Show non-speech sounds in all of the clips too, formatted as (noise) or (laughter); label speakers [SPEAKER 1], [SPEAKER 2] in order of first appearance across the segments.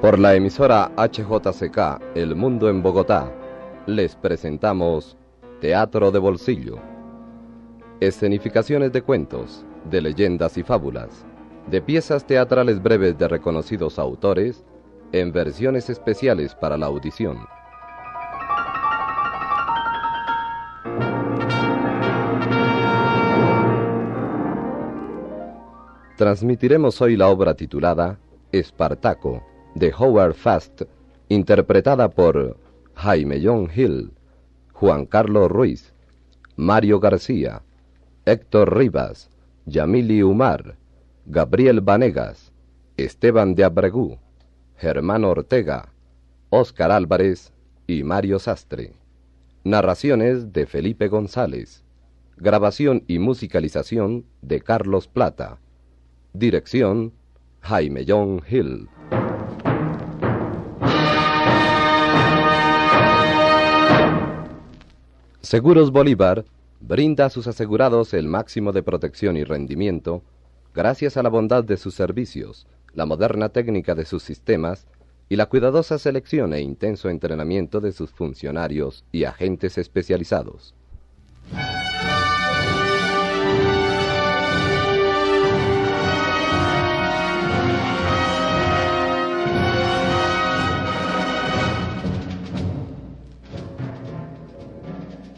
[SPEAKER 1] Por la emisora HJCK El Mundo en Bogotá, les presentamos Teatro de Bolsillo. Escenificaciones de cuentos, de leyendas y fábulas, de piezas teatrales breves de reconocidos autores, en versiones especiales para la audición. Transmitiremos hoy la obra titulada Espartaco, de Howard Fast, interpretada por Jaime John Hill, Juan Carlos Ruiz, Mario García, Héctor Rivas, Yamili Umar, Gabriel Vanegas, Esteban de Abregú, Germán Ortega, Óscar Álvarez y Mario Sastre. Narraciones de Felipe González. Grabación y musicalización de Carlos Plata. Dirección Jaime John Hill. Seguros Bolívar brinda a sus asegurados el máximo de protección y rendimiento gracias a la bondad de sus servicios, la moderna técnica de sus sistemas y la cuidadosa selección e intenso entrenamiento de sus funcionarios y agentes especializados.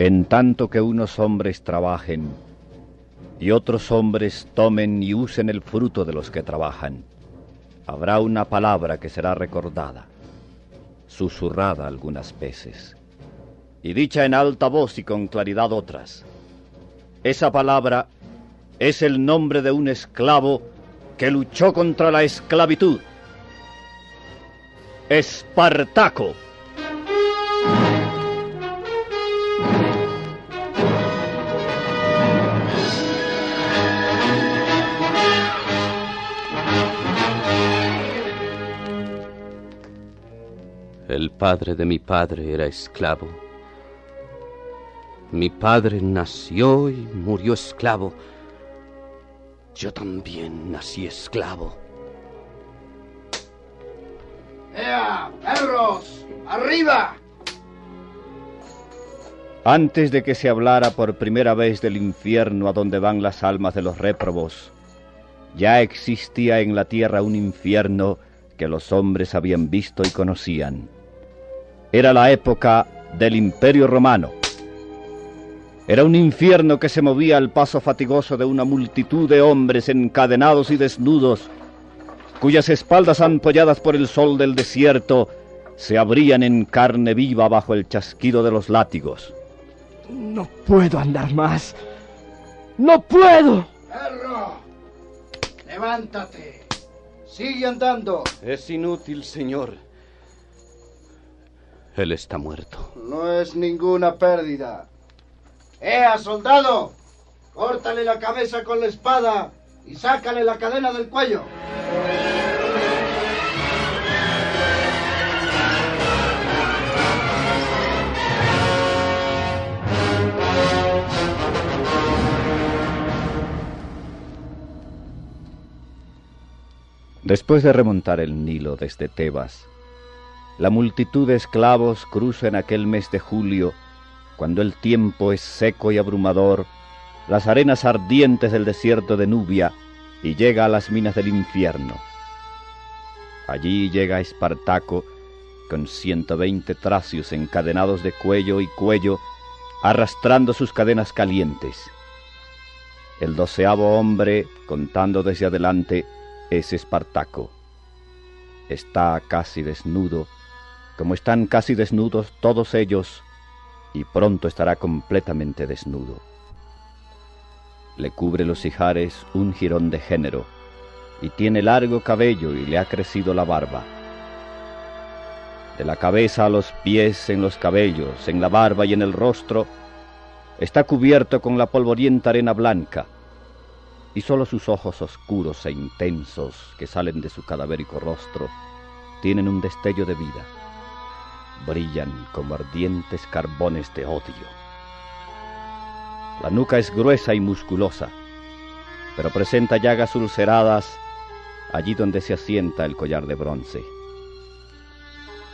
[SPEAKER 2] En tanto que unos hombres trabajen y otros hombres tomen y usen el fruto de los que trabajan, habrá una palabra que será recordada, susurrada algunas veces, y dicha en alta voz y con claridad otras. Esa palabra es el nombre de un esclavo que luchó contra la esclavitud. Espartaco.
[SPEAKER 3] El padre de mi padre era esclavo. Mi padre nació y murió esclavo. Yo también nací esclavo.
[SPEAKER 4] ¡Ea, perros! ¡Arriba!
[SPEAKER 2] Antes de que se hablara por primera vez del infierno a donde van las almas de los réprobos, ya existía en la tierra un infierno que los hombres habían visto y conocían. Era la época del Imperio Romano. Era un infierno que se movía al paso fatigoso de una multitud de hombres encadenados y desnudos, cuyas espaldas ampolladas por el sol del desierto se abrían en carne viva bajo el chasquido de los látigos.
[SPEAKER 5] No puedo andar más. No puedo.
[SPEAKER 4] ¡Perro! ¡Levántate! ¡Sigue andando!
[SPEAKER 3] Es inútil, señor. Él está muerto.
[SPEAKER 4] No es ninguna pérdida. ¡Ea, soldado! Córtale la cabeza con la espada y sácale la cadena del cuello.
[SPEAKER 2] Después de remontar el Nilo desde Tebas, la multitud de esclavos cruza en aquel mes de julio, cuando el tiempo es seco y abrumador, las arenas ardientes del desierto de Nubia y llega a las minas del infierno. Allí llega Espartaco con ciento veinte tracios encadenados de cuello y cuello arrastrando sus cadenas calientes. El doceavo hombre, contando desde adelante, es Espartaco. Está casi desnudo, como están casi desnudos todos ellos, y pronto estará completamente desnudo. Le cubre los ijares un jirón de género, y tiene largo cabello y le ha crecido la barba. De la cabeza a los pies, en los cabellos, en la barba y en el rostro, está cubierto con la polvorienta arena blanca, y sólo sus ojos oscuros e intensos que salen de su cadavérico rostro tienen un destello de vida. Brillan como ardientes carbones de odio. La nuca es gruesa y musculosa, pero presenta llagas ulceradas allí donde se asienta el collar de bronce.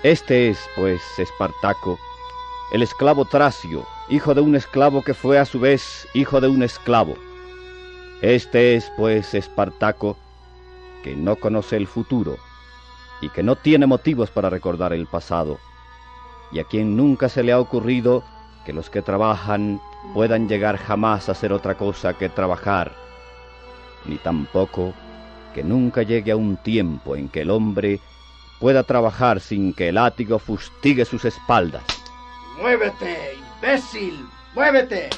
[SPEAKER 2] Este es, pues, Espartaco, el esclavo Tracio, hijo de un esclavo que fue a su vez hijo de un esclavo. Este es, pues, Espartaco, que no conoce el futuro y que no tiene motivos para recordar el pasado, y a quien nunca se le ha ocurrido que los que trabajan puedan llegar jamás a ser otra cosa que trabajar, ni tampoco que nunca llegue a un tiempo en que el hombre pueda trabajar sin que el látigo fustigue sus espaldas.
[SPEAKER 4] ¡Muévete, imbécil! ¡Muévete!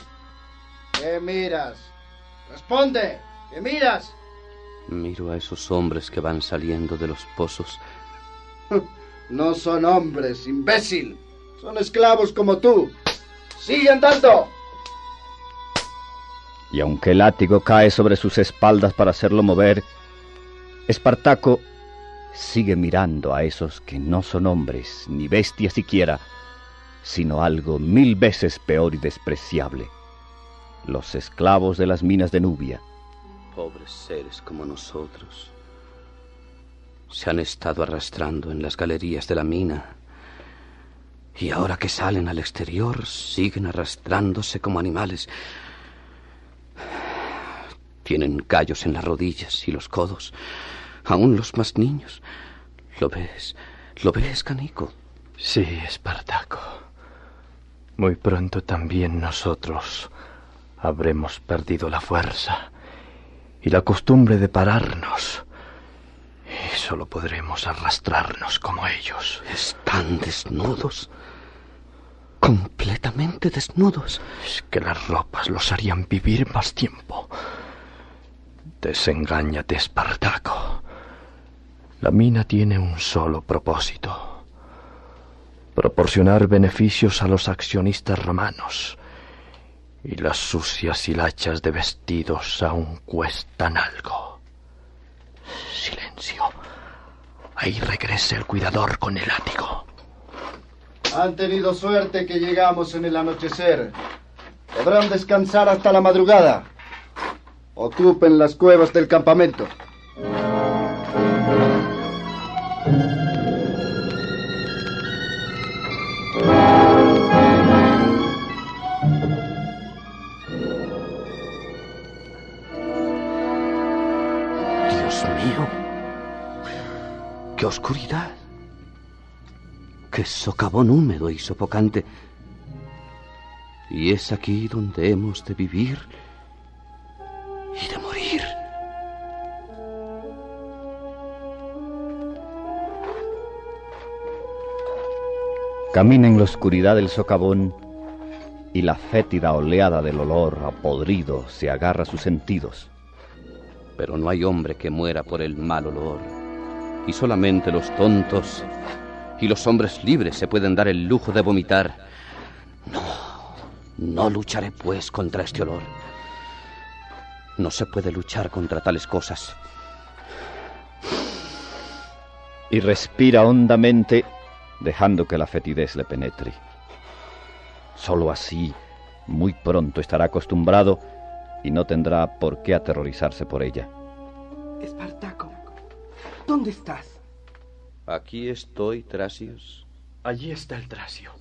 [SPEAKER 4] ¿Qué miras? Responde, ¿qué miras?
[SPEAKER 3] Miro a esos hombres que van saliendo de los pozos.
[SPEAKER 4] No son hombres, imbécil. Son esclavos como tú. ¡Sigue andando!
[SPEAKER 2] Y aunque el látigo cae sobre sus espaldas para hacerlo mover, Espartaco sigue mirando a esos que no son hombres, ni bestias siquiera, sino algo mil veces peor y despreciable, los esclavos de las minas de Nubia.
[SPEAKER 3] Pobres seres como nosotros. Se han estado arrastrando en las galerías de la mina. Y ahora que salen al exterior, siguen arrastrándose como animales. Tienen callos en las rodillas y los codos, aún los más niños. ¿Lo ves? ¿Lo ves, Canico?
[SPEAKER 5] Sí, Espartaco. Muy pronto también nosotros habremos perdido la fuerza y la costumbre de pararnos. Y solo podremos arrastrarnos como ellos.
[SPEAKER 3] Están desnudos. Completamente desnudos.
[SPEAKER 5] Es que las ropas los harían vivir más tiempo. Desengáñate, Espartaco. La mina tiene un solo propósito. Proporcionar beneficios a los accionistas romanos. Y las sucias hilachas de vestidos aún cuestan algo. Silencio. Ahí regresa el cuidador con el látigo.
[SPEAKER 4] Han tenido suerte que llegamos en el anochecer. Podrán descansar hasta la madrugada. Ocupen las cuevas del campamento.
[SPEAKER 3] Dios mío. ¡Qué oscuridad! ¡Qué socavón húmedo y sofocante! Y es aquí donde hemos de vivir y de morir.
[SPEAKER 2] Camina en la oscuridad del socavón y la fétida oleada del olor a podrido se agarra a sus sentidos.
[SPEAKER 3] Pero no hay hombre que muera por el mal olor. Y solamente los tontos y los hombres libres se pueden dar el lujo de vomitar. No, no lucharé pues contra este olor. No se puede luchar contra tales cosas.
[SPEAKER 2] Y respira hondamente, dejando que la fetidez le penetre. Solo así, muy pronto estará acostumbrado y no tendrá por qué aterrorizarse por ella.
[SPEAKER 6] Espartaco, ¿dónde estás?
[SPEAKER 3] Aquí estoy, Trasios.
[SPEAKER 5] Allí está el Tracio.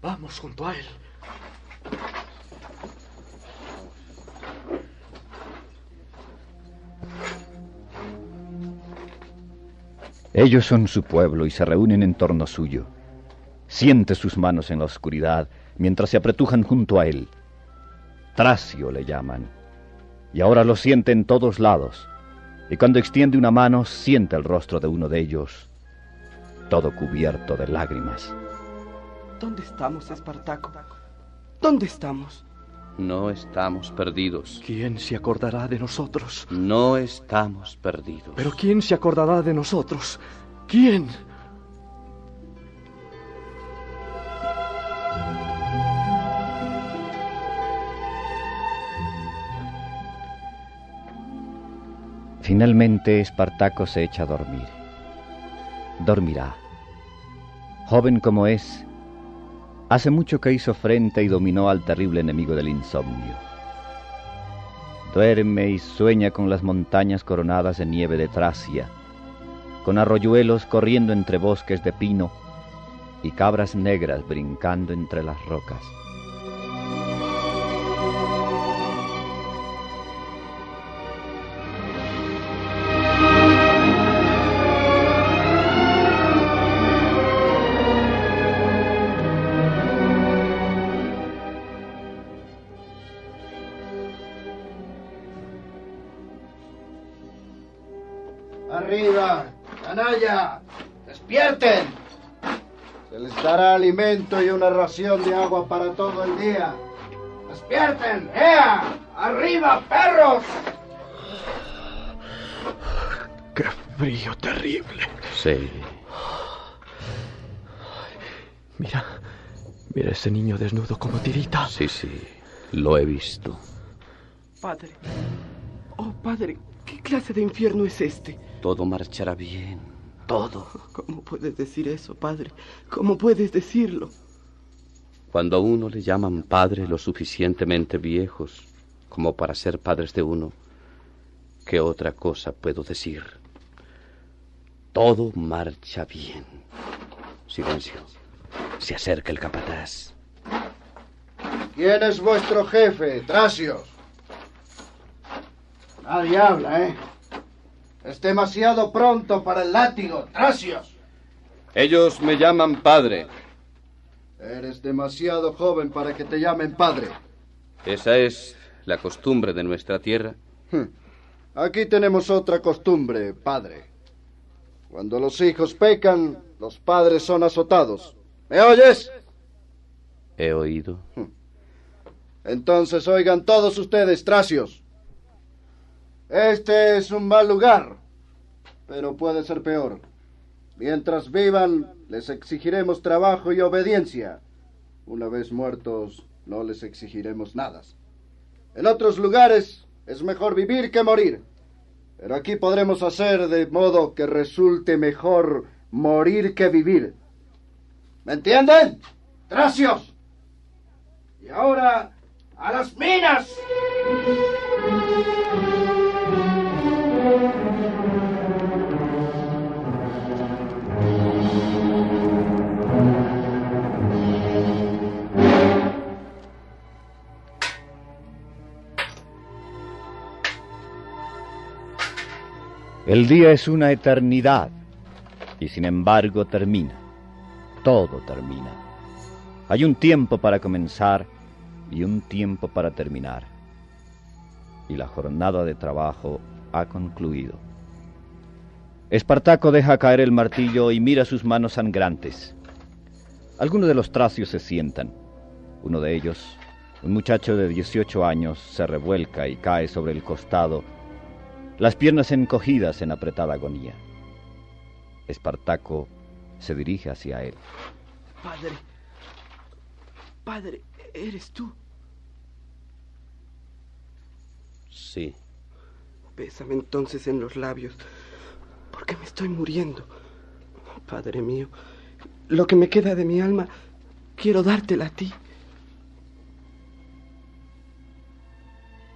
[SPEAKER 5] Vamos junto a él.
[SPEAKER 2] Ellos son su pueblo y se reúnen en torno suyo. Siente sus manos en la oscuridad mientras se apretujan junto a él. Tracio le llaman. Y ahora lo siente en todos lados. Y cuando extiende una mano, siente el rostro de uno de ellos, todo cubierto de lágrimas.
[SPEAKER 6] ¿Dónde estamos, Espartaco? ¿Dónde estamos?
[SPEAKER 3] No estamos perdidos.
[SPEAKER 5] ¿Quién se acordará de nosotros?
[SPEAKER 3] No estamos perdidos.
[SPEAKER 5] Pero ¿quién se acordará de nosotros? ¿Quién?
[SPEAKER 2] Finalmente Espartaco se echa a dormir. Dormirá. Joven como es, hace mucho que hizo frente y dominó al terrible enemigo del insomnio. Duerme y sueña con las montañas coronadas de nieve de Tracia, con arroyuelos corriendo entre bosques de pino y cabras negras brincando entre las rocas.
[SPEAKER 4] Arriba, canalla, despierten. Se les dará alimento y una ración de agua para todo el día. Despierten, ¡ea! Arriba, perros.
[SPEAKER 5] ¡Qué frío terrible!
[SPEAKER 3] Sí.
[SPEAKER 5] Mira, mira ese niño desnudo como tirita.
[SPEAKER 3] Sí, sí. Lo he visto.
[SPEAKER 6] Padre. Oh, padre, ¿qué clase de infierno es este?
[SPEAKER 3] Todo marchará bien. Todo.
[SPEAKER 6] ¿Cómo puedes decir eso, padre? ¿Cómo puedes decirlo?
[SPEAKER 3] Cuando a uno le llaman padre lo suficientemente viejos como para ser padres de uno, ¿qué otra cosa puedo decir? Todo marcha bien. Silencio. Se acerca el capataz.
[SPEAKER 4] ¿Quién es vuestro jefe, Trasios? Nadie habla, ¿eh? Es demasiado pronto para el látigo, Trasios.
[SPEAKER 3] Ellos me llaman padre.
[SPEAKER 4] Eres demasiado joven para que te llamen padre.
[SPEAKER 3] Esa es la costumbre de nuestra tierra.
[SPEAKER 4] Aquí tenemos otra costumbre, padre. Cuando los hijos pecan, los padres son azotados. ¿Me oyes?
[SPEAKER 3] He oído.
[SPEAKER 4] Entonces oigan todos ustedes, Trasios. Este es un mal lugar, pero puede ser peor. Mientras vivan, les exigiremos trabajo y obediencia. Una vez muertos, no les exigiremos nada. En otros lugares es mejor vivir que morir. Pero aquí podremos hacer de modo que resulte mejor morir que vivir. ¿Me entienden? Trasios. Y ahora, a las minas.
[SPEAKER 2] El día es una eternidad y sin embargo termina. Todo termina. Hay un tiempo para comenzar y un tiempo para terminar. Y la jornada de trabajo ha concluido. Espartaco deja caer el martillo y mira sus manos sangrantes. Algunos de los tracios se sientan. Uno de ellos, un muchacho de 18 años, se revuelca y cae sobre el costado las piernas encogidas en apretada agonía. Espartaco se dirige hacia él.
[SPEAKER 6] Padre. Padre, ¿eres tú?
[SPEAKER 3] Sí.
[SPEAKER 6] Bésame entonces en los labios, porque me estoy muriendo. Padre mío, lo que me queda de mi alma, quiero dártela a ti.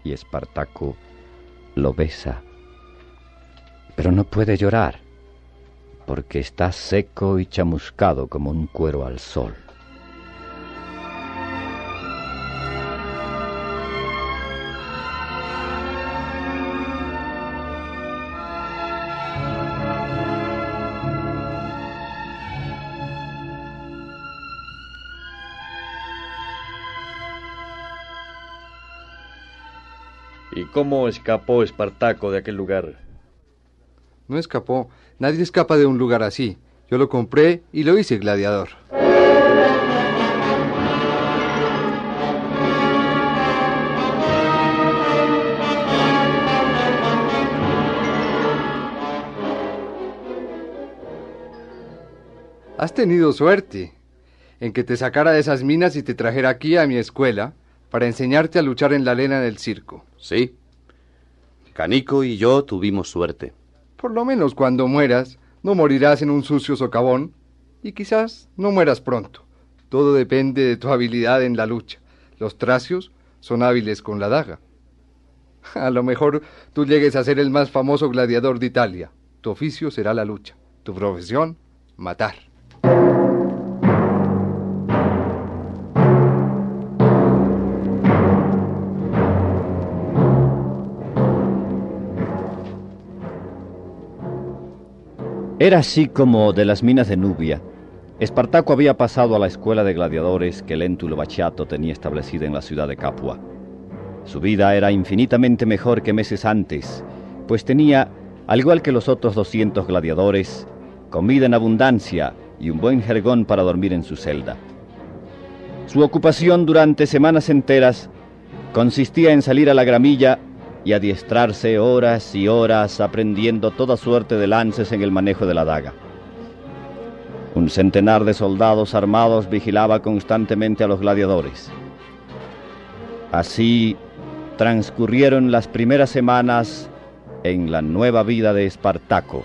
[SPEAKER 2] Y Espartaco lo besa pero no puede llorar, porque está seco y chamuscado como un cuero al sol.
[SPEAKER 5] ¿Y cómo escapó Espartaco de aquel lugar?
[SPEAKER 7] No escapó. Nadie escapa de un lugar así. Yo lo compré y lo hice gladiador. Has tenido suerte en que te sacara de esas minas y te trajera aquí a mi escuela para enseñarte a luchar en la arena del circo.
[SPEAKER 3] Sí. Canico y yo tuvimos suerte.
[SPEAKER 7] Por lo menos cuando mueras, no morirás en un sucio socavón y quizás no mueras pronto. Todo depende de tu habilidad en la lucha. Los tracios son hábiles con la daga. (laughs) A lo mejor tú llegues a ser el más famoso gladiador de Italia. Tu oficio será la lucha. Tu profesión, matar.
[SPEAKER 2] Era así como de las minas de Nubia, Espartaco había pasado a la escuela de gladiadores que Lentulo Bachiato tenía establecida en la ciudad de Capua. Su vida era infinitamente mejor que meses antes, pues tenía, al igual que los otros 200 gladiadores, comida en abundancia y un buen jergón para dormir en su celda. Su ocupación durante semanas enteras consistía en salir a la gramilla y adiestrarse horas y horas aprendiendo toda suerte de lances en el manejo de la daga. Un centenar de soldados armados vigilaba constantemente a los gladiadores. Así transcurrieron las primeras semanas en la nueva vida de Espartaco.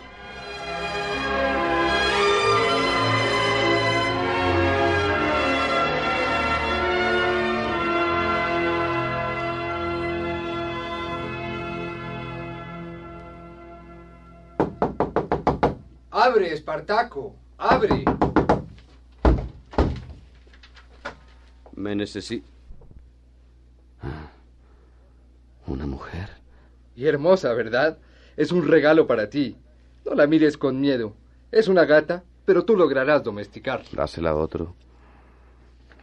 [SPEAKER 7] ¡Abre, Espartaco! ¡Abre!
[SPEAKER 3] Me necesito... ¿Una mujer?
[SPEAKER 7] Y hermosa, ¿verdad? Es un regalo para ti. No la mires con miedo. Es una gata, pero tú lograrás domesticarla.
[SPEAKER 3] Dásela a otro.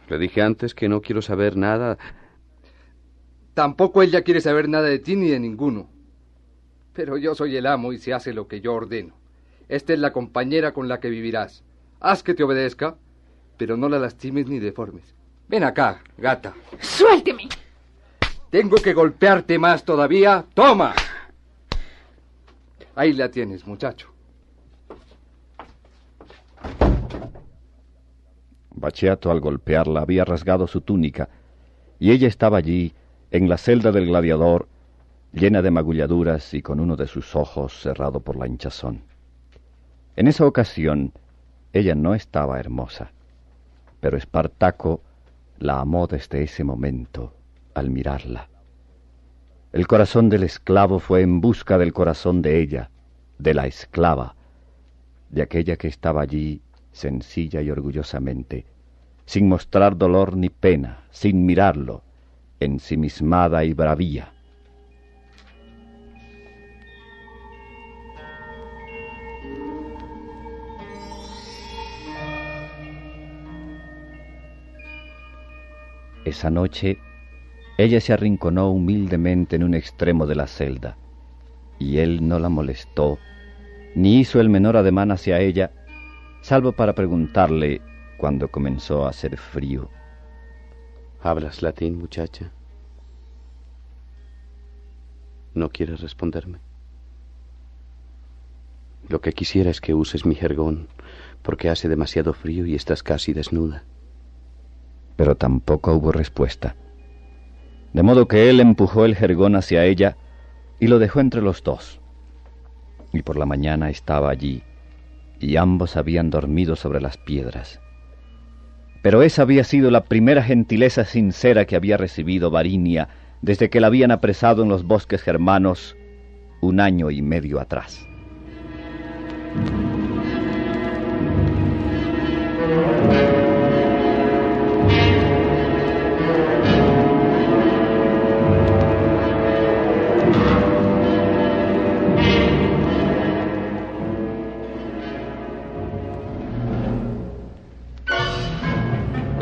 [SPEAKER 3] Le dije antes que no quiero saber nada.
[SPEAKER 7] Tampoco ella quiere saber nada de ti ni de ninguno. Pero yo soy el amo y se hace lo que yo ordeno. Esta es la compañera con la que vivirás. Haz que te obedezca, pero no la lastimes ni deformes. Ven acá, gata.
[SPEAKER 8] ¡Suélteme!
[SPEAKER 7] Tengo que golpearte más todavía. ¡Toma! Ahí la tienes, muchacho.
[SPEAKER 2] Bachiato al golpearla había rasgado su túnica, y ella estaba allí, en la celda del gladiador, llena de magulladuras y con uno de sus ojos cerrado por la hinchazón. En esa ocasión, ella no estaba hermosa, pero Espartaco la amó desde ese momento al mirarla. El corazón del esclavo fue en busca del corazón de ella, de la esclava, de aquella que estaba allí sencilla y orgullosamente, sin mostrar dolor ni pena, sin mirarlo, ensimismada y bravía. Esa noche ella se arrinconó humildemente en un extremo de la celda, y él no la molestó, ni hizo el menor ademán hacia ella, salvo para preguntarle cuando comenzó a hacer frío.
[SPEAKER 3] ¿Hablas latín, muchacha? ¿No quieres responderme? Lo que quisiera es que uses mi jergón, porque hace demasiado frío y estás casi desnuda
[SPEAKER 2] pero tampoco hubo respuesta. De modo que él empujó el jergón hacia ella y lo dejó entre los dos. Y por la mañana estaba allí, y ambos habían dormido sobre las piedras. Pero esa había sido la primera gentileza sincera que había recibido Varinia desde que la habían apresado en los bosques germanos un año y medio atrás.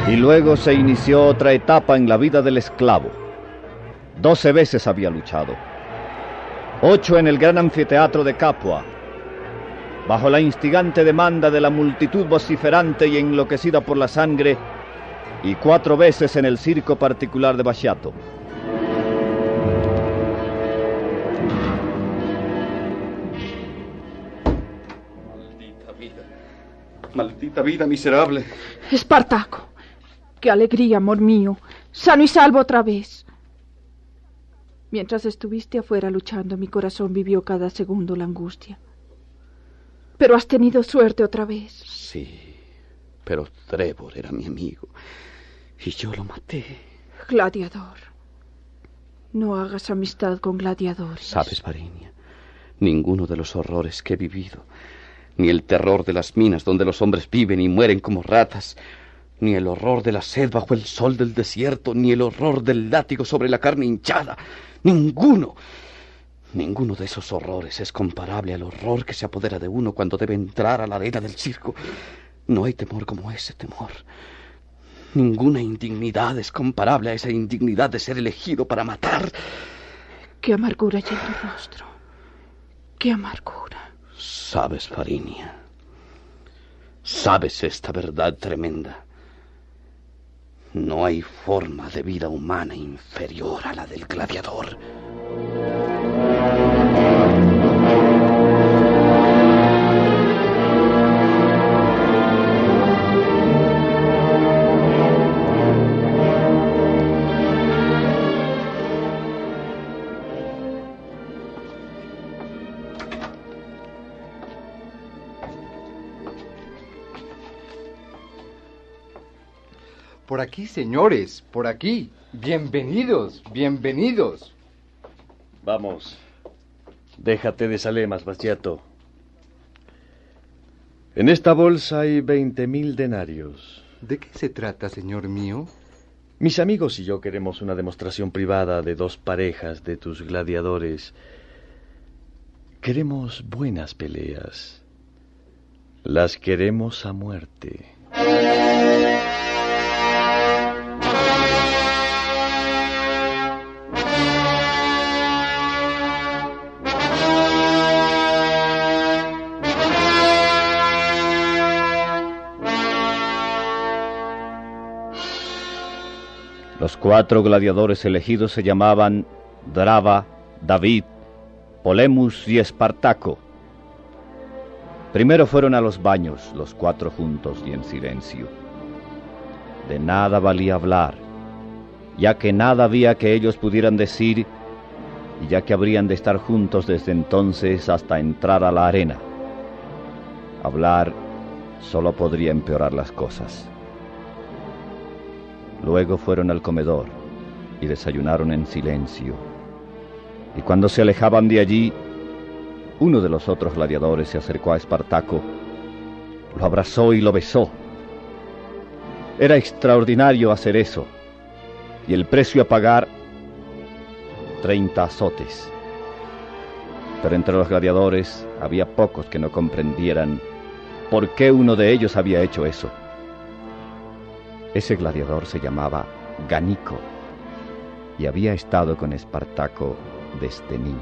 [SPEAKER 2] Y luego se inició otra etapa en la vida del esclavo. Doce veces había luchado. Ocho en el gran anfiteatro de Capua, bajo la instigante demanda de la multitud vociferante y enloquecida por la sangre, y cuatro veces en el circo particular de Bachiato.
[SPEAKER 8] Maldita vida. Maldita vida miserable.
[SPEAKER 9] Espartaco. Qué alegría, amor mío. Sano y salvo otra vez. Mientras estuviste afuera luchando, mi corazón vivió cada segundo la angustia. Pero has tenido suerte otra vez.
[SPEAKER 3] Sí, pero Trevor era mi amigo. Y yo lo maté.
[SPEAKER 9] Gladiador. No hagas amistad con gladiadores.
[SPEAKER 3] ¿Sabes, Varinia? Ninguno de los horrores que he vivido, ni el terror de las minas donde los hombres viven y mueren como ratas, ni el horror de la sed bajo el sol del desierto, ni el horror del látigo sobre la carne hinchada, ninguno. Ninguno de esos horrores es comparable al horror que se apodera de uno cuando debe entrar a la arena del circo. No hay temor como ese temor. Ninguna indignidad es comparable a esa indignidad de ser elegido para matar.
[SPEAKER 9] Qué amargura hay en tu rostro. Qué amargura.
[SPEAKER 3] Sabes, Farinia. Sabes esta verdad tremenda. No hay forma de vida humana inferior a la del gladiador.
[SPEAKER 7] Aquí, señores, por aquí. Bienvenidos, bienvenidos.
[SPEAKER 10] Vamos. Déjate de salemas, Bastiato. En esta bolsa hay veinte mil denarios.
[SPEAKER 7] ¿De qué se trata, señor mío?
[SPEAKER 10] Mis amigos y yo queremos una demostración privada de dos parejas de tus gladiadores. Queremos buenas peleas. Las queremos a muerte.
[SPEAKER 2] Los cuatro gladiadores elegidos se llamaban Drava, David, Polemus y Espartaco. Primero fueron a los baños, los cuatro juntos y en silencio. De nada valía hablar, ya que nada había que ellos pudieran decir y ya que habrían de estar juntos desde entonces hasta entrar a la arena. Hablar solo podría empeorar las cosas. Luego fueron al comedor y desayunaron en silencio. Y cuando se alejaban de allí, uno de los otros gladiadores se acercó a Espartaco, lo abrazó y lo besó. Era extraordinario hacer eso, y el precio a pagar, treinta azotes. Pero entre los gladiadores había pocos que no comprendieran por qué uno de ellos había hecho eso. Ese gladiador se llamaba Ganico y había estado con Espartaco desde niño.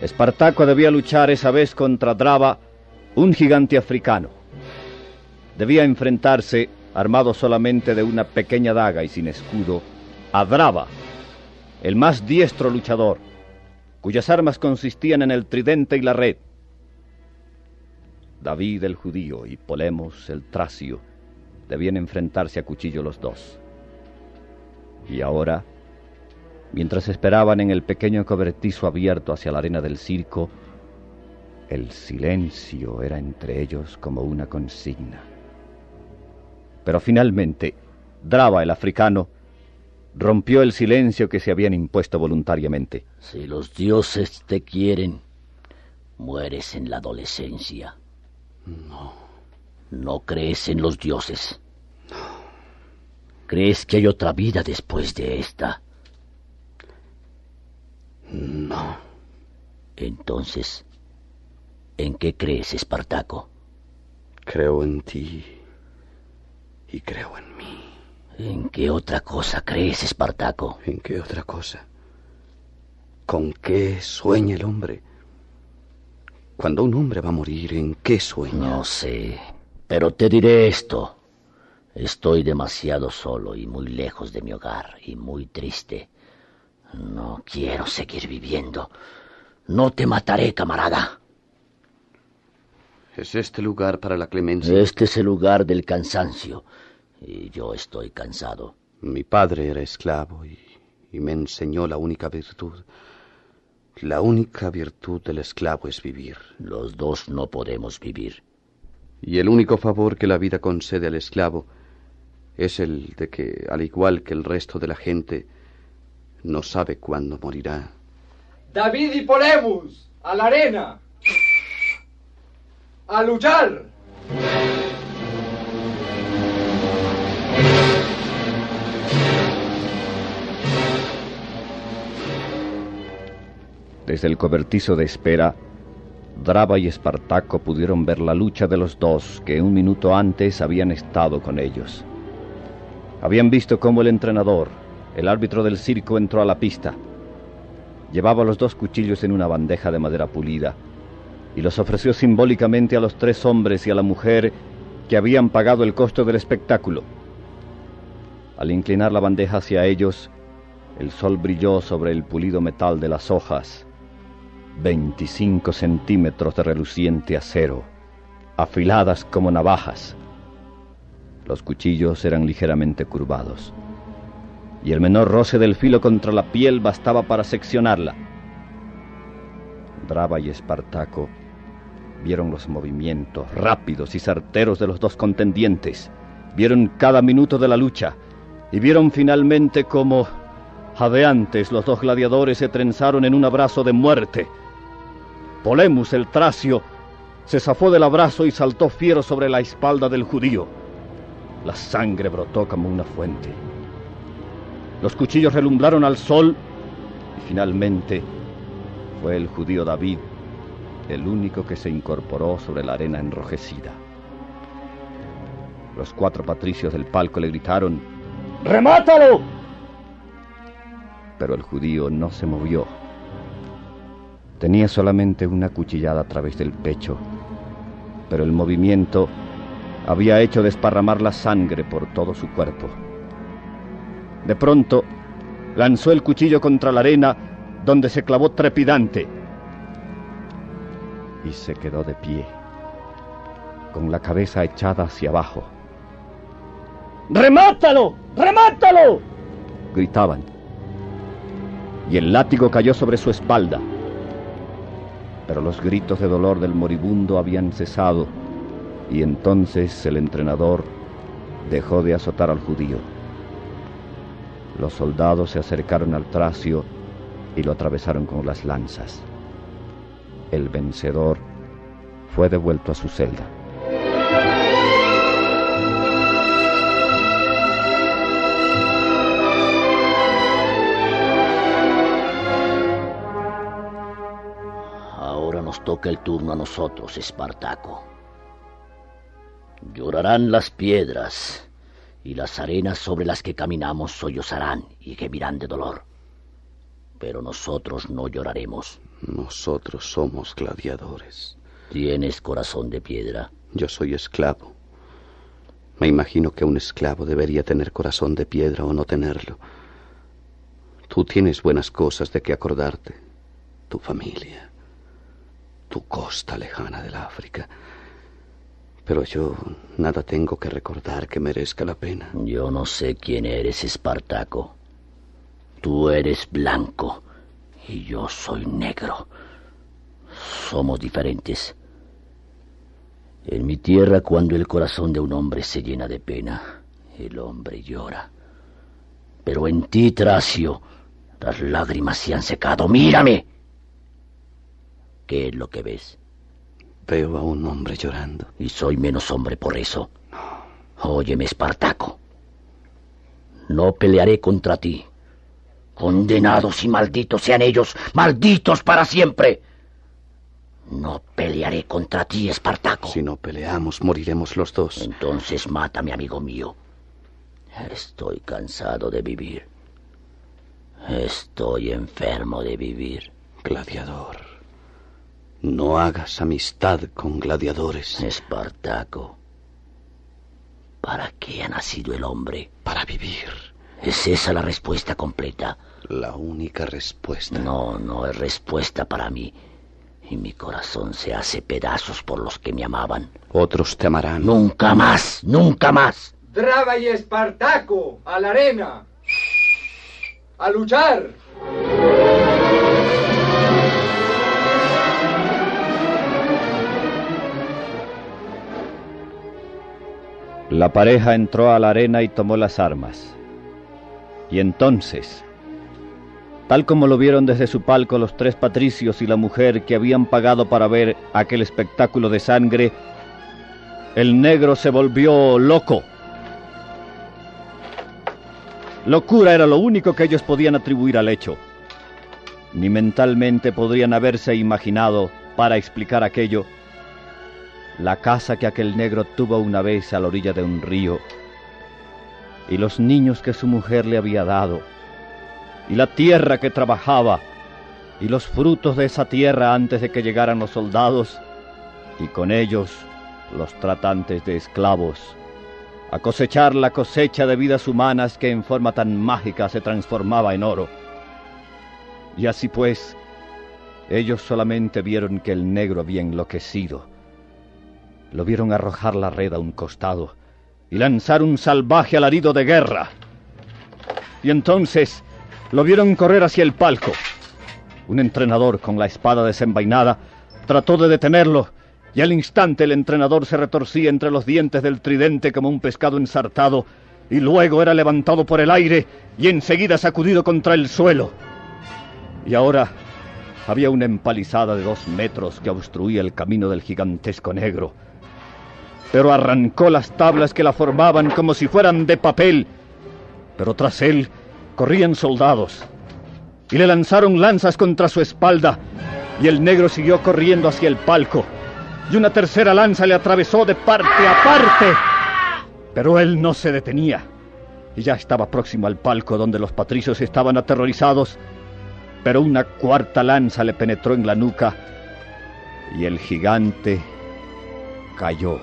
[SPEAKER 2] Espartaco debía luchar esa vez contra Drava, un gigante africano. Debía enfrentarse, armado solamente de una pequeña daga y sin escudo, a Drava, el más diestro luchador, cuyas armas consistían en el tridente y la red. David el judío y Polemos el tracio debían enfrentarse a cuchillo los dos. Y ahora, mientras esperaban en el pequeño cobertizo abierto hacia la arena del circo, el silencio era entre ellos como una consigna. Pero finalmente, Drava el africano rompió el silencio que se habían impuesto voluntariamente.
[SPEAKER 11] Si los dioses te quieren, mueres en la adolescencia.
[SPEAKER 3] No.
[SPEAKER 11] No crees en los dioses. ¿Crees que hay otra vida después de esta?
[SPEAKER 3] No.
[SPEAKER 11] Entonces, ¿En qué crees, Espartaco?
[SPEAKER 3] Creo en ti y creo en mí.
[SPEAKER 11] ¿En qué otra cosa crees, Espartaco?
[SPEAKER 3] ¿En qué otra cosa? ¿Con qué sueña el hombre? Cuando un hombre va a morir, ¿en qué sueña?
[SPEAKER 11] No sé, pero te diré esto. Estoy demasiado solo y muy lejos de mi hogar y muy triste. No quiero seguir viviendo. No te mataré, camarada.
[SPEAKER 3] ¿Es este lugar para la clemencia?
[SPEAKER 11] Este es el lugar del cansancio. Y yo estoy cansado.
[SPEAKER 3] Mi padre era esclavo y, y me enseñó la única virtud. La única virtud del esclavo es vivir.
[SPEAKER 11] Los dos no podemos vivir.
[SPEAKER 3] Y el único favor que la vida concede al esclavo es el de que, al igual que el resto de la gente, no sabe cuándo morirá.
[SPEAKER 7] David y Polemus, a la arena. A luchar.
[SPEAKER 2] Desde el cobertizo de espera, Draba y Espartaco pudieron ver la lucha de los dos que un minuto antes habían estado con ellos. Habían visto cómo el entrenador, el árbitro del circo, entró a la pista. Llevaba los dos cuchillos en una bandeja de madera pulida y los ofreció simbólicamente a los tres hombres y a la mujer que habían pagado el costo del espectáculo. Al inclinar la bandeja hacia ellos, el sol brilló sobre el pulido metal de las hojas 25 centímetros de reluciente acero, afiladas como navajas. Los cuchillos eran ligeramente curvados, y el menor roce del filo contra la piel bastaba para seccionarla. Draba y Espartaco vieron los movimientos rápidos y certeros de los dos contendientes, vieron cada minuto de la lucha, y vieron finalmente cómo, jadeantes, los dos gladiadores se trenzaron en un abrazo de muerte, Polemus el tracio se zafó del abrazo y saltó fiero sobre la espalda del judío. La sangre brotó como una fuente. Los cuchillos relumbraron al sol y finalmente fue el judío David el único que se incorporó sobre la arena enrojecida. Los cuatro patricios del palco le gritaron, ¡Remátalo! Pero el judío no se movió. Tenía solamente una cuchillada a través del pecho, pero el movimiento había hecho desparramar la sangre por todo su cuerpo. De pronto, lanzó el cuchillo contra la arena, donde se clavó trepidante, y se quedó de pie, con la cabeza echada hacia abajo. ¡Remátalo! ¡Remátalo! gritaban. Y el látigo cayó sobre su espalda pero los gritos de dolor del moribundo habían cesado y entonces el entrenador dejó de azotar al judío. Los soldados se acercaron al tracio y lo atravesaron con las lanzas. El vencedor fue devuelto a su celda.
[SPEAKER 11] Toca el turno a nosotros, Espartaco. Llorarán las piedras y las arenas sobre las que caminamos sollozarán y gemirán de dolor. Pero nosotros no lloraremos.
[SPEAKER 3] Nosotros somos gladiadores.
[SPEAKER 11] ¿Tienes corazón de piedra?
[SPEAKER 3] Yo soy esclavo. Me imagino que un esclavo debería tener corazón de piedra o no tenerlo. Tú tienes buenas cosas de que acordarte. Tu familia tu costa lejana del África. Pero yo nada tengo que recordar que merezca la pena.
[SPEAKER 11] Yo no sé quién eres, Espartaco. Tú eres blanco y yo soy negro. Somos diferentes. En mi tierra, cuando el corazón de un hombre se llena de pena, el hombre llora. Pero en ti, Tracio, las lágrimas se han secado. ¡Mírame! ¿Qué es lo que ves?
[SPEAKER 3] Veo a un hombre llorando.
[SPEAKER 11] Y soy menos hombre por eso. Óyeme, Espartaco. No pelearé contra ti. Condenados y malditos sean ellos, malditos para siempre. No pelearé contra ti, Espartaco.
[SPEAKER 3] Si no peleamos, moriremos los dos.
[SPEAKER 11] Entonces mátame, amigo mío. Estoy cansado de vivir. Estoy enfermo de vivir.
[SPEAKER 3] Gladiador. No hagas amistad con gladiadores.
[SPEAKER 11] Espartaco. ¿Para qué ha nacido el hombre?
[SPEAKER 3] Para vivir.
[SPEAKER 11] ¿Es esa la respuesta completa?
[SPEAKER 3] La única respuesta.
[SPEAKER 11] No, no es respuesta para mí. Y mi corazón se hace pedazos por los que me amaban.
[SPEAKER 3] Otros te amarán.
[SPEAKER 11] Nunca más, nunca más.
[SPEAKER 12] Draba y Espartaco, a la arena. A luchar.
[SPEAKER 2] La pareja entró a la arena y tomó las armas. Y entonces, tal como lo vieron desde su palco los tres patricios y la mujer que habían pagado para ver aquel espectáculo de sangre, el negro se volvió loco. Locura era lo único que ellos podían atribuir al hecho. Ni mentalmente podrían haberse imaginado, para explicar aquello, la casa que aquel negro tuvo una vez a la orilla de un río, y los niños que su mujer le había dado, y la tierra que trabajaba, y los frutos de esa tierra antes de que llegaran los soldados, y con ellos los tratantes de esclavos, a cosechar la cosecha de vidas humanas que en forma tan mágica se transformaba en oro. Y así pues, ellos solamente vieron que el negro había enloquecido. Lo vieron arrojar la red a un costado y lanzar un salvaje alarido de guerra. Y entonces lo vieron correr hacia el palco. Un entrenador con la espada desenvainada trató de detenerlo y al instante el entrenador se retorcía entre los dientes del tridente como un pescado ensartado y luego era levantado por el aire y enseguida sacudido contra el suelo. Y ahora había una empalizada de dos metros que obstruía el camino del gigantesco negro. Pero arrancó las tablas que la formaban como si fueran de papel. Pero tras él corrían soldados y le lanzaron lanzas contra su espalda y el negro siguió corriendo hacia el palco y una tercera lanza le atravesó de parte a parte. Pero él no se detenía y ya estaba próximo al palco donde los patricios estaban aterrorizados pero una cuarta lanza le penetró en la nuca y el gigante cayó,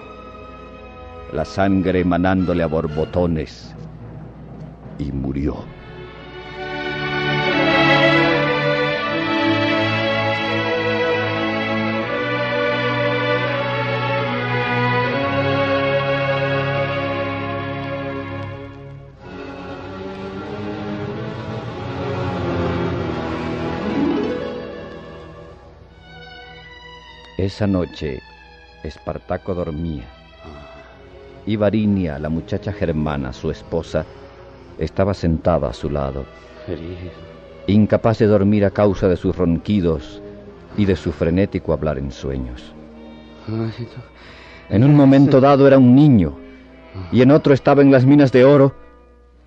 [SPEAKER 2] la sangre emanándole a borbotones, y murió. Esa noche, Espartaco dormía. Y Varinia, la muchacha germana, su esposa, estaba sentada a su lado, incapaz de dormir a causa de sus ronquidos y de su frenético hablar en sueños. En un momento dado era un niño, y en otro estaba en las minas de oro,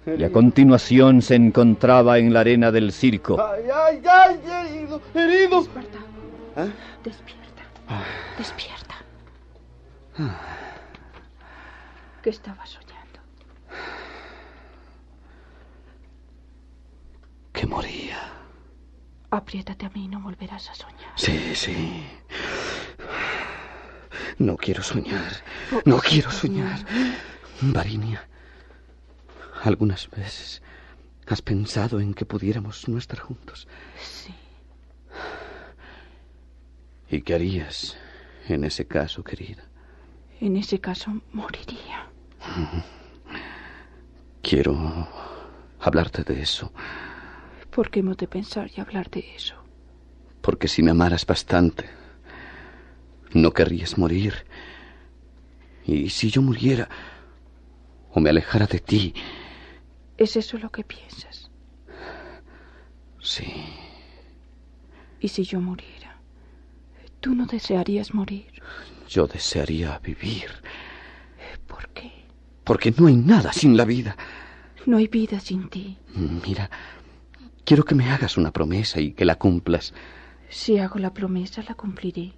[SPEAKER 2] y a continuación se encontraba en la arena del circo.
[SPEAKER 12] ¡Ay, ay, ay! ¡Herido! ¡Herido!
[SPEAKER 9] ¿Eh? Despierta. Despierta. ¿Qué estaba soñando?
[SPEAKER 3] Que moría.
[SPEAKER 9] Apriétate a mí y no volverás a soñar.
[SPEAKER 3] Sí, sí. No quiero soñar. No quiero soñar. Varinia, algunas veces has pensado en que pudiéramos no estar juntos.
[SPEAKER 9] Sí.
[SPEAKER 3] ¿Y qué harías en ese caso, querida?
[SPEAKER 9] En ese caso moriría. (laughs)
[SPEAKER 3] Quiero hablarte de eso.
[SPEAKER 9] ¿Por qué hemos de pensar y hablar de eso?
[SPEAKER 3] Porque si me amaras bastante, no querrías morir. Y si yo muriera o me alejara de ti...
[SPEAKER 9] ¿Es eso lo que piensas?
[SPEAKER 3] Sí.
[SPEAKER 9] ¿Y si yo muriera? ¿Tú no desearías morir?
[SPEAKER 3] Yo desearía vivir.
[SPEAKER 9] ¿Por qué?
[SPEAKER 3] Porque no hay nada sin la vida.
[SPEAKER 9] No hay vida sin ti.
[SPEAKER 3] Mira, quiero que me hagas una promesa y que la cumplas.
[SPEAKER 9] Si hago la promesa, la cumpliré.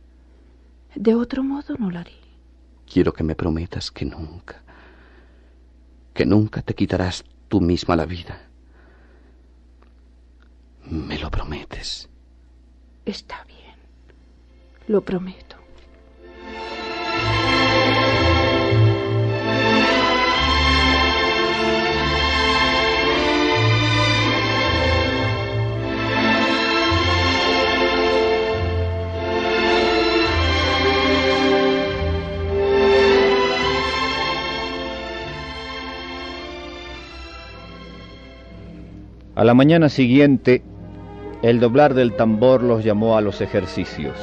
[SPEAKER 9] De otro modo no lo haré.
[SPEAKER 3] Quiero que me prometas que nunca, que nunca te quitarás tú misma la vida. ¿Me lo prometes?
[SPEAKER 9] Está bien. Lo prometo.
[SPEAKER 2] A la mañana siguiente, el doblar del tambor los llamó a los ejercicios.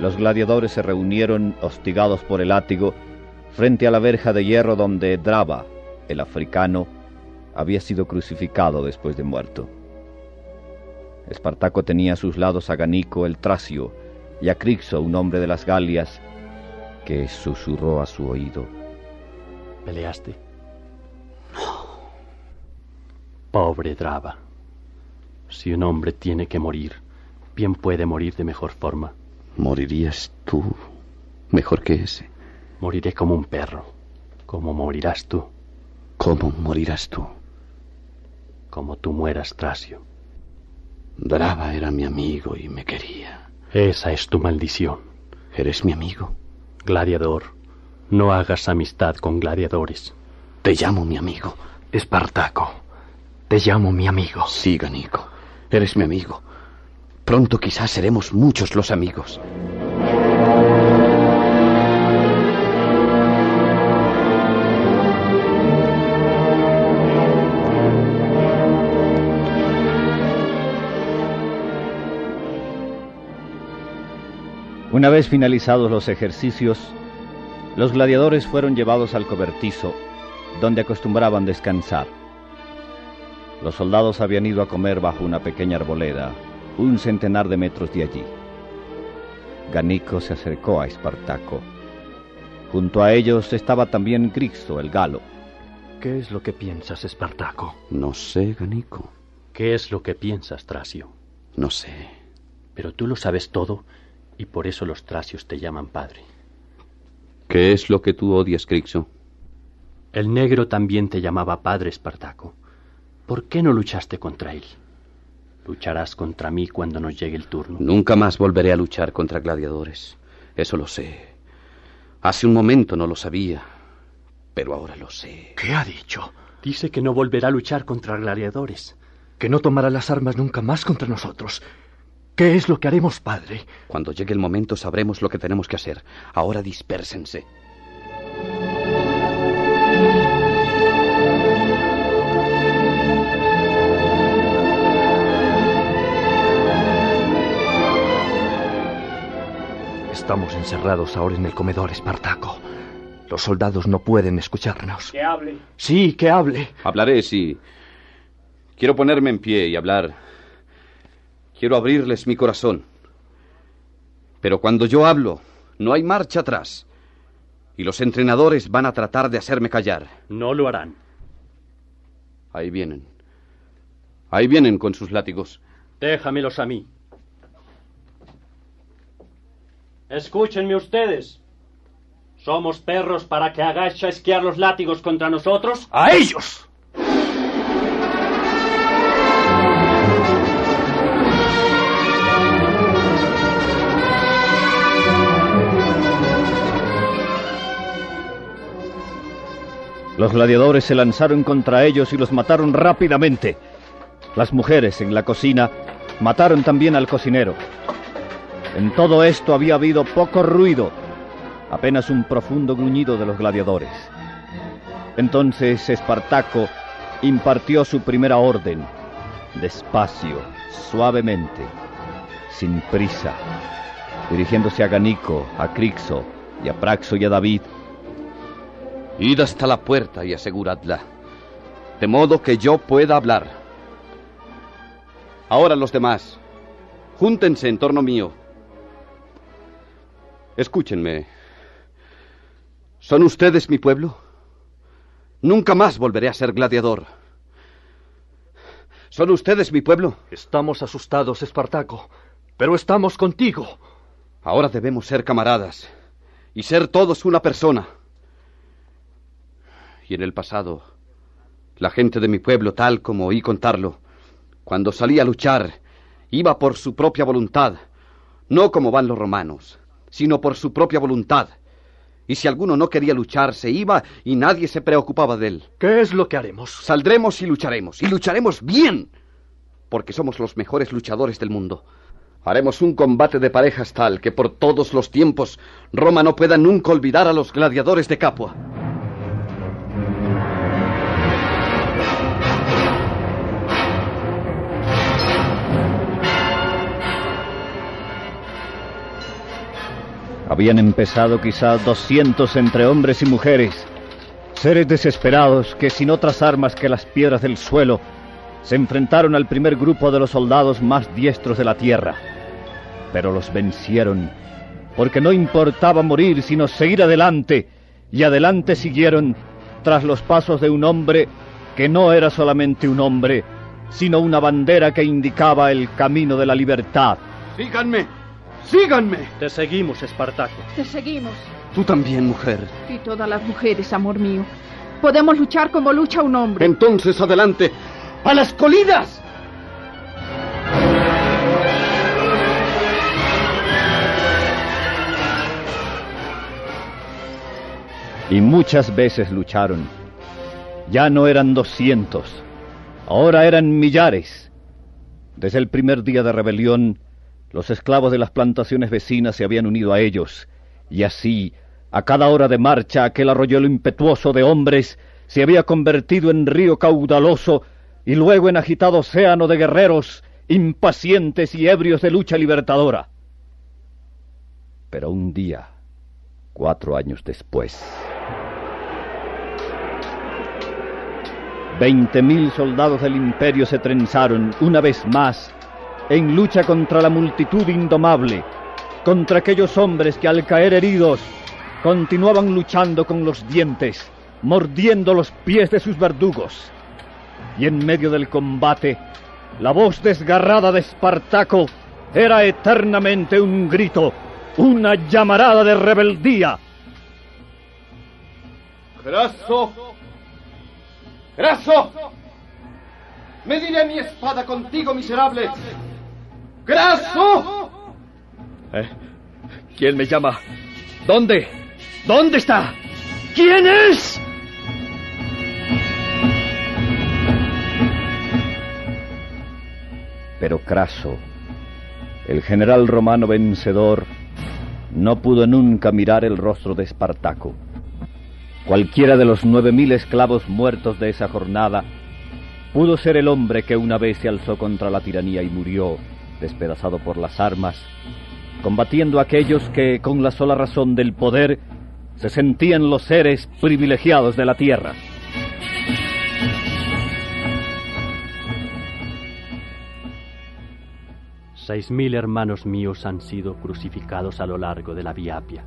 [SPEAKER 2] Los gladiadores se reunieron, hostigados por el látigo, frente a la verja de hierro donde Draba, el africano, había sido crucificado después de muerto. Espartaco tenía a sus lados a Ganico el tracio y a Crixo, un hombre de las Galias, que susurró a su oído.
[SPEAKER 13] ¿Peleaste? Pobre Draba. Si un hombre tiene que morir, bien puede morir de mejor forma.
[SPEAKER 3] ¿Morirías tú mejor que ese?
[SPEAKER 13] Moriré como un perro, como morirás tú.
[SPEAKER 3] ¿Cómo morirás tú?
[SPEAKER 13] Como tú mueras, Tracio.
[SPEAKER 3] Draba era mi amigo y me quería.
[SPEAKER 13] Esa es tu maldición.
[SPEAKER 3] ¿Eres mi amigo?
[SPEAKER 13] Gladiador, no hagas amistad con gladiadores.
[SPEAKER 3] Te llamo mi amigo.
[SPEAKER 5] Espartaco. Te llamo mi amigo.
[SPEAKER 3] Sí, Ganico. Eres mi amigo. Pronto quizás seremos muchos los amigos.
[SPEAKER 2] Una vez finalizados los ejercicios, los gladiadores fueron llevados al cobertizo, donde acostumbraban descansar. Los soldados habían ido a comer bajo una pequeña arboleda, un centenar de metros de allí. Ganico se acercó a Espartaco. Junto a ellos estaba también Grixo, el galo.
[SPEAKER 5] ¿Qué es lo que piensas, Espartaco?
[SPEAKER 3] No sé, Ganico.
[SPEAKER 13] ¿Qué es lo que piensas, Tracio?
[SPEAKER 3] No sé.
[SPEAKER 13] Pero tú lo sabes todo y por eso los tracios te llaman padre.
[SPEAKER 3] ¿Qué es lo que tú odias, Crixo?
[SPEAKER 13] El negro también te llamaba padre, Espartaco. ¿Por qué no luchaste contra él? Lucharás contra mí cuando nos llegue el turno.
[SPEAKER 3] Nunca más volveré a luchar contra gladiadores. Eso lo sé. Hace un momento no lo sabía, pero ahora lo sé.
[SPEAKER 5] ¿Qué ha dicho?
[SPEAKER 13] Dice que no volverá a luchar contra gladiadores.
[SPEAKER 5] Que no tomará las armas nunca más contra nosotros. ¿Qué es lo que haremos, padre?
[SPEAKER 3] Cuando llegue el momento sabremos lo que tenemos que hacer. Ahora dispérsense.
[SPEAKER 5] Estamos encerrados ahora en el comedor, Espartaco. Los soldados no pueden escucharnos.
[SPEAKER 12] Que hable.
[SPEAKER 5] Sí, que hable.
[SPEAKER 3] Hablaré, sí. Quiero ponerme en pie y hablar. Quiero abrirles mi corazón. Pero cuando yo hablo, no hay marcha atrás. Y los entrenadores van a tratar de hacerme callar.
[SPEAKER 13] No lo harán.
[SPEAKER 3] Ahí vienen. Ahí vienen con sus látigos.
[SPEAKER 13] Déjamelos a mí. Escúchenme ustedes. ¿Somos perros para que hagáis chasquear los látigos contra nosotros?
[SPEAKER 5] ¡A ellos!
[SPEAKER 2] Los gladiadores se lanzaron contra ellos y los mataron rápidamente. Las mujeres en la cocina mataron también al cocinero. En todo esto había habido poco ruido, apenas un profundo gruñido de los gladiadores. Entonces Espartaco impartió su primera orden, despacio, suavemente, sin prisa, dirigiéndose a Ganico, a Crixo y a Praxo y a David.
[SPEAKER 3] Id hasta la puerta y aseguradla, de modo que yo pueda hablar. Ahora los demás, júntense en torno mío. Escúchenme. ¿Son ustedes mi pueblo? Nunca más volveré a ser gladiador. ¿Son ustedes mi pueblo?
[SPEAKER 5] Estamos asustados, Espartaco, pero estamos contigo.
[SPEAKER 3] Ahora debemos ser camaradas y ser todos una persona. Y en el pasado, la gente de mi pueblo, tal como oí contarlo, cuando salía a luchar, iba por su propia voluntad, no como van los romanos, sino por su propia voluntad. Y si alguno no quería luchar, se iba y nadie se preocupaba de él.
[SPEAKER 5] ¿Qué es lo que haremos?
[SPEAKER 3] Saldremos y lucharemos, y lucharemos bien, porque somos los mejores luchadores del mundo. Haremos un combate de parejas tal que por todos los tiempos Roma no pueda nunca olvidar a los gladiadores de Capua.
[SPEAKER 2] Habían empezado quizá doscientos entre hombres y mujeres, seres desesperados que sin otras armas que las piedras del suelo se enfrentaron al primer grupo de los soldados más diestros de la tierra. Pero los vencieron, porque no importaba morir sino seguir adelante, y adelante siguieron tras los pasos de un hombre que no era solamente un hombre, sino una bandera que indicaba el camino de la libertad.
[SPEAKER 3] Síganme, síganme.
[SPEAKER 5] Te seguimos, Espartaco.
[SPEAKER 9] Te seguimos.
[SPEAKER 3] Tú también, mujer.
[SPEAKER 9] Y todas las mujeres, amor mío. Podemos luchar como lucha un hombre.
[SPEAKER 3] Entonces, adelante. ¡A las colinas!
[SPEAKER 2] Y muchas veces lucharon. Ya no eran doscientos, ahora eran millares. Desde el primer día de rebelión, los esclavos de las plantaciones vecinas se habían unido a ellos, y así, a cada hora de marcha, aquel arroyuelo impetuoso de hombres se había convertido en río caudaloso y luego en agitado océano de guerreros impacientes y ebrios de lucha libertadora. Pero un día, cuatro años después, veinte mil soldados del imperio se trenzaron una vez más en lucha contra la multitud indomable, contra aquellos hombres que al caer heridos continuaban luchando con los dientes, mordiendo los pies de sus verdugos. Y en medio del combate, la voz desgarrada de Espartaco era eternamente un grito, una llamarada de rebeldía.
[SPEAKER 3] ¡Graso! ¡Graso! ¡Mediré mi espada contigo, miserable! ¡Graso!
[SPEAKER 5] ¿Eh? ¿Quién me llama? ¿Dónde? ¿Dónde está? ¿Quién es?
[SPEAKER 2] Pero Craso, el general romano vencedor, no pudo nunca mirar el rostro de Espartaco. Cualquiera de los nueve mil esclavos muertos de esa jornada pudo ser el hombre que una vez se alzó contra la tiranía y murió, despedazado por las armas, combatiendo a aquellos que, con la sola razón del poder, se sentían los seres privilegiados de la tierra.
[SPEAKER 13] Seis mil hermanos míos han sido crucificados a lo largo de la Vía Apia.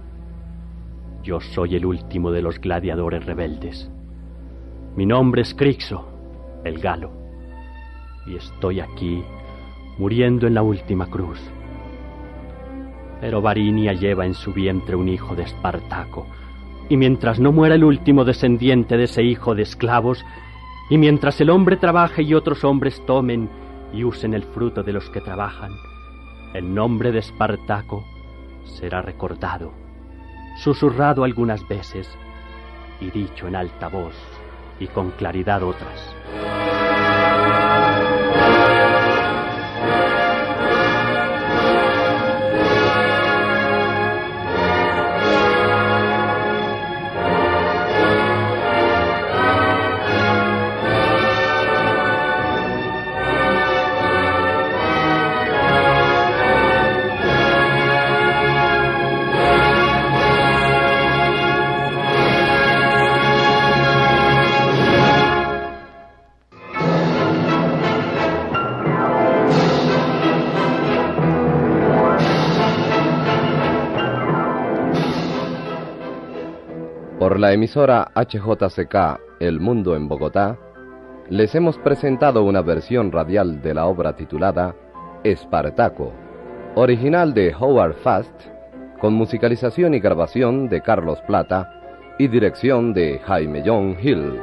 [SPEAKER 13] Yo soy el último de los gladiadores rebeldes. Mi nombre es Crixo, el Galo, y estoy aquí muriendo en la última cruz. Pero Varinia lleva en su vientre un hijo de Espartaco, y mientras no muera el último descendiente de ese hijo de esclavos, y mientras el hombre trabaje y otros hombres tomen y usen el fruto de los que trabajan, el nombre de Espartaco será recordado, susurrado algunas veces y dicho en alta voz y con claridad otras.
[SPEAKER 1] La emisora HJCK El Mundo en Bogotá, les hemos presentado una versión radial de la obra titulada Espartaco, original de Howard Fast con musicalización y grabación de Carlos Plata y dirección de Jaime John Hill.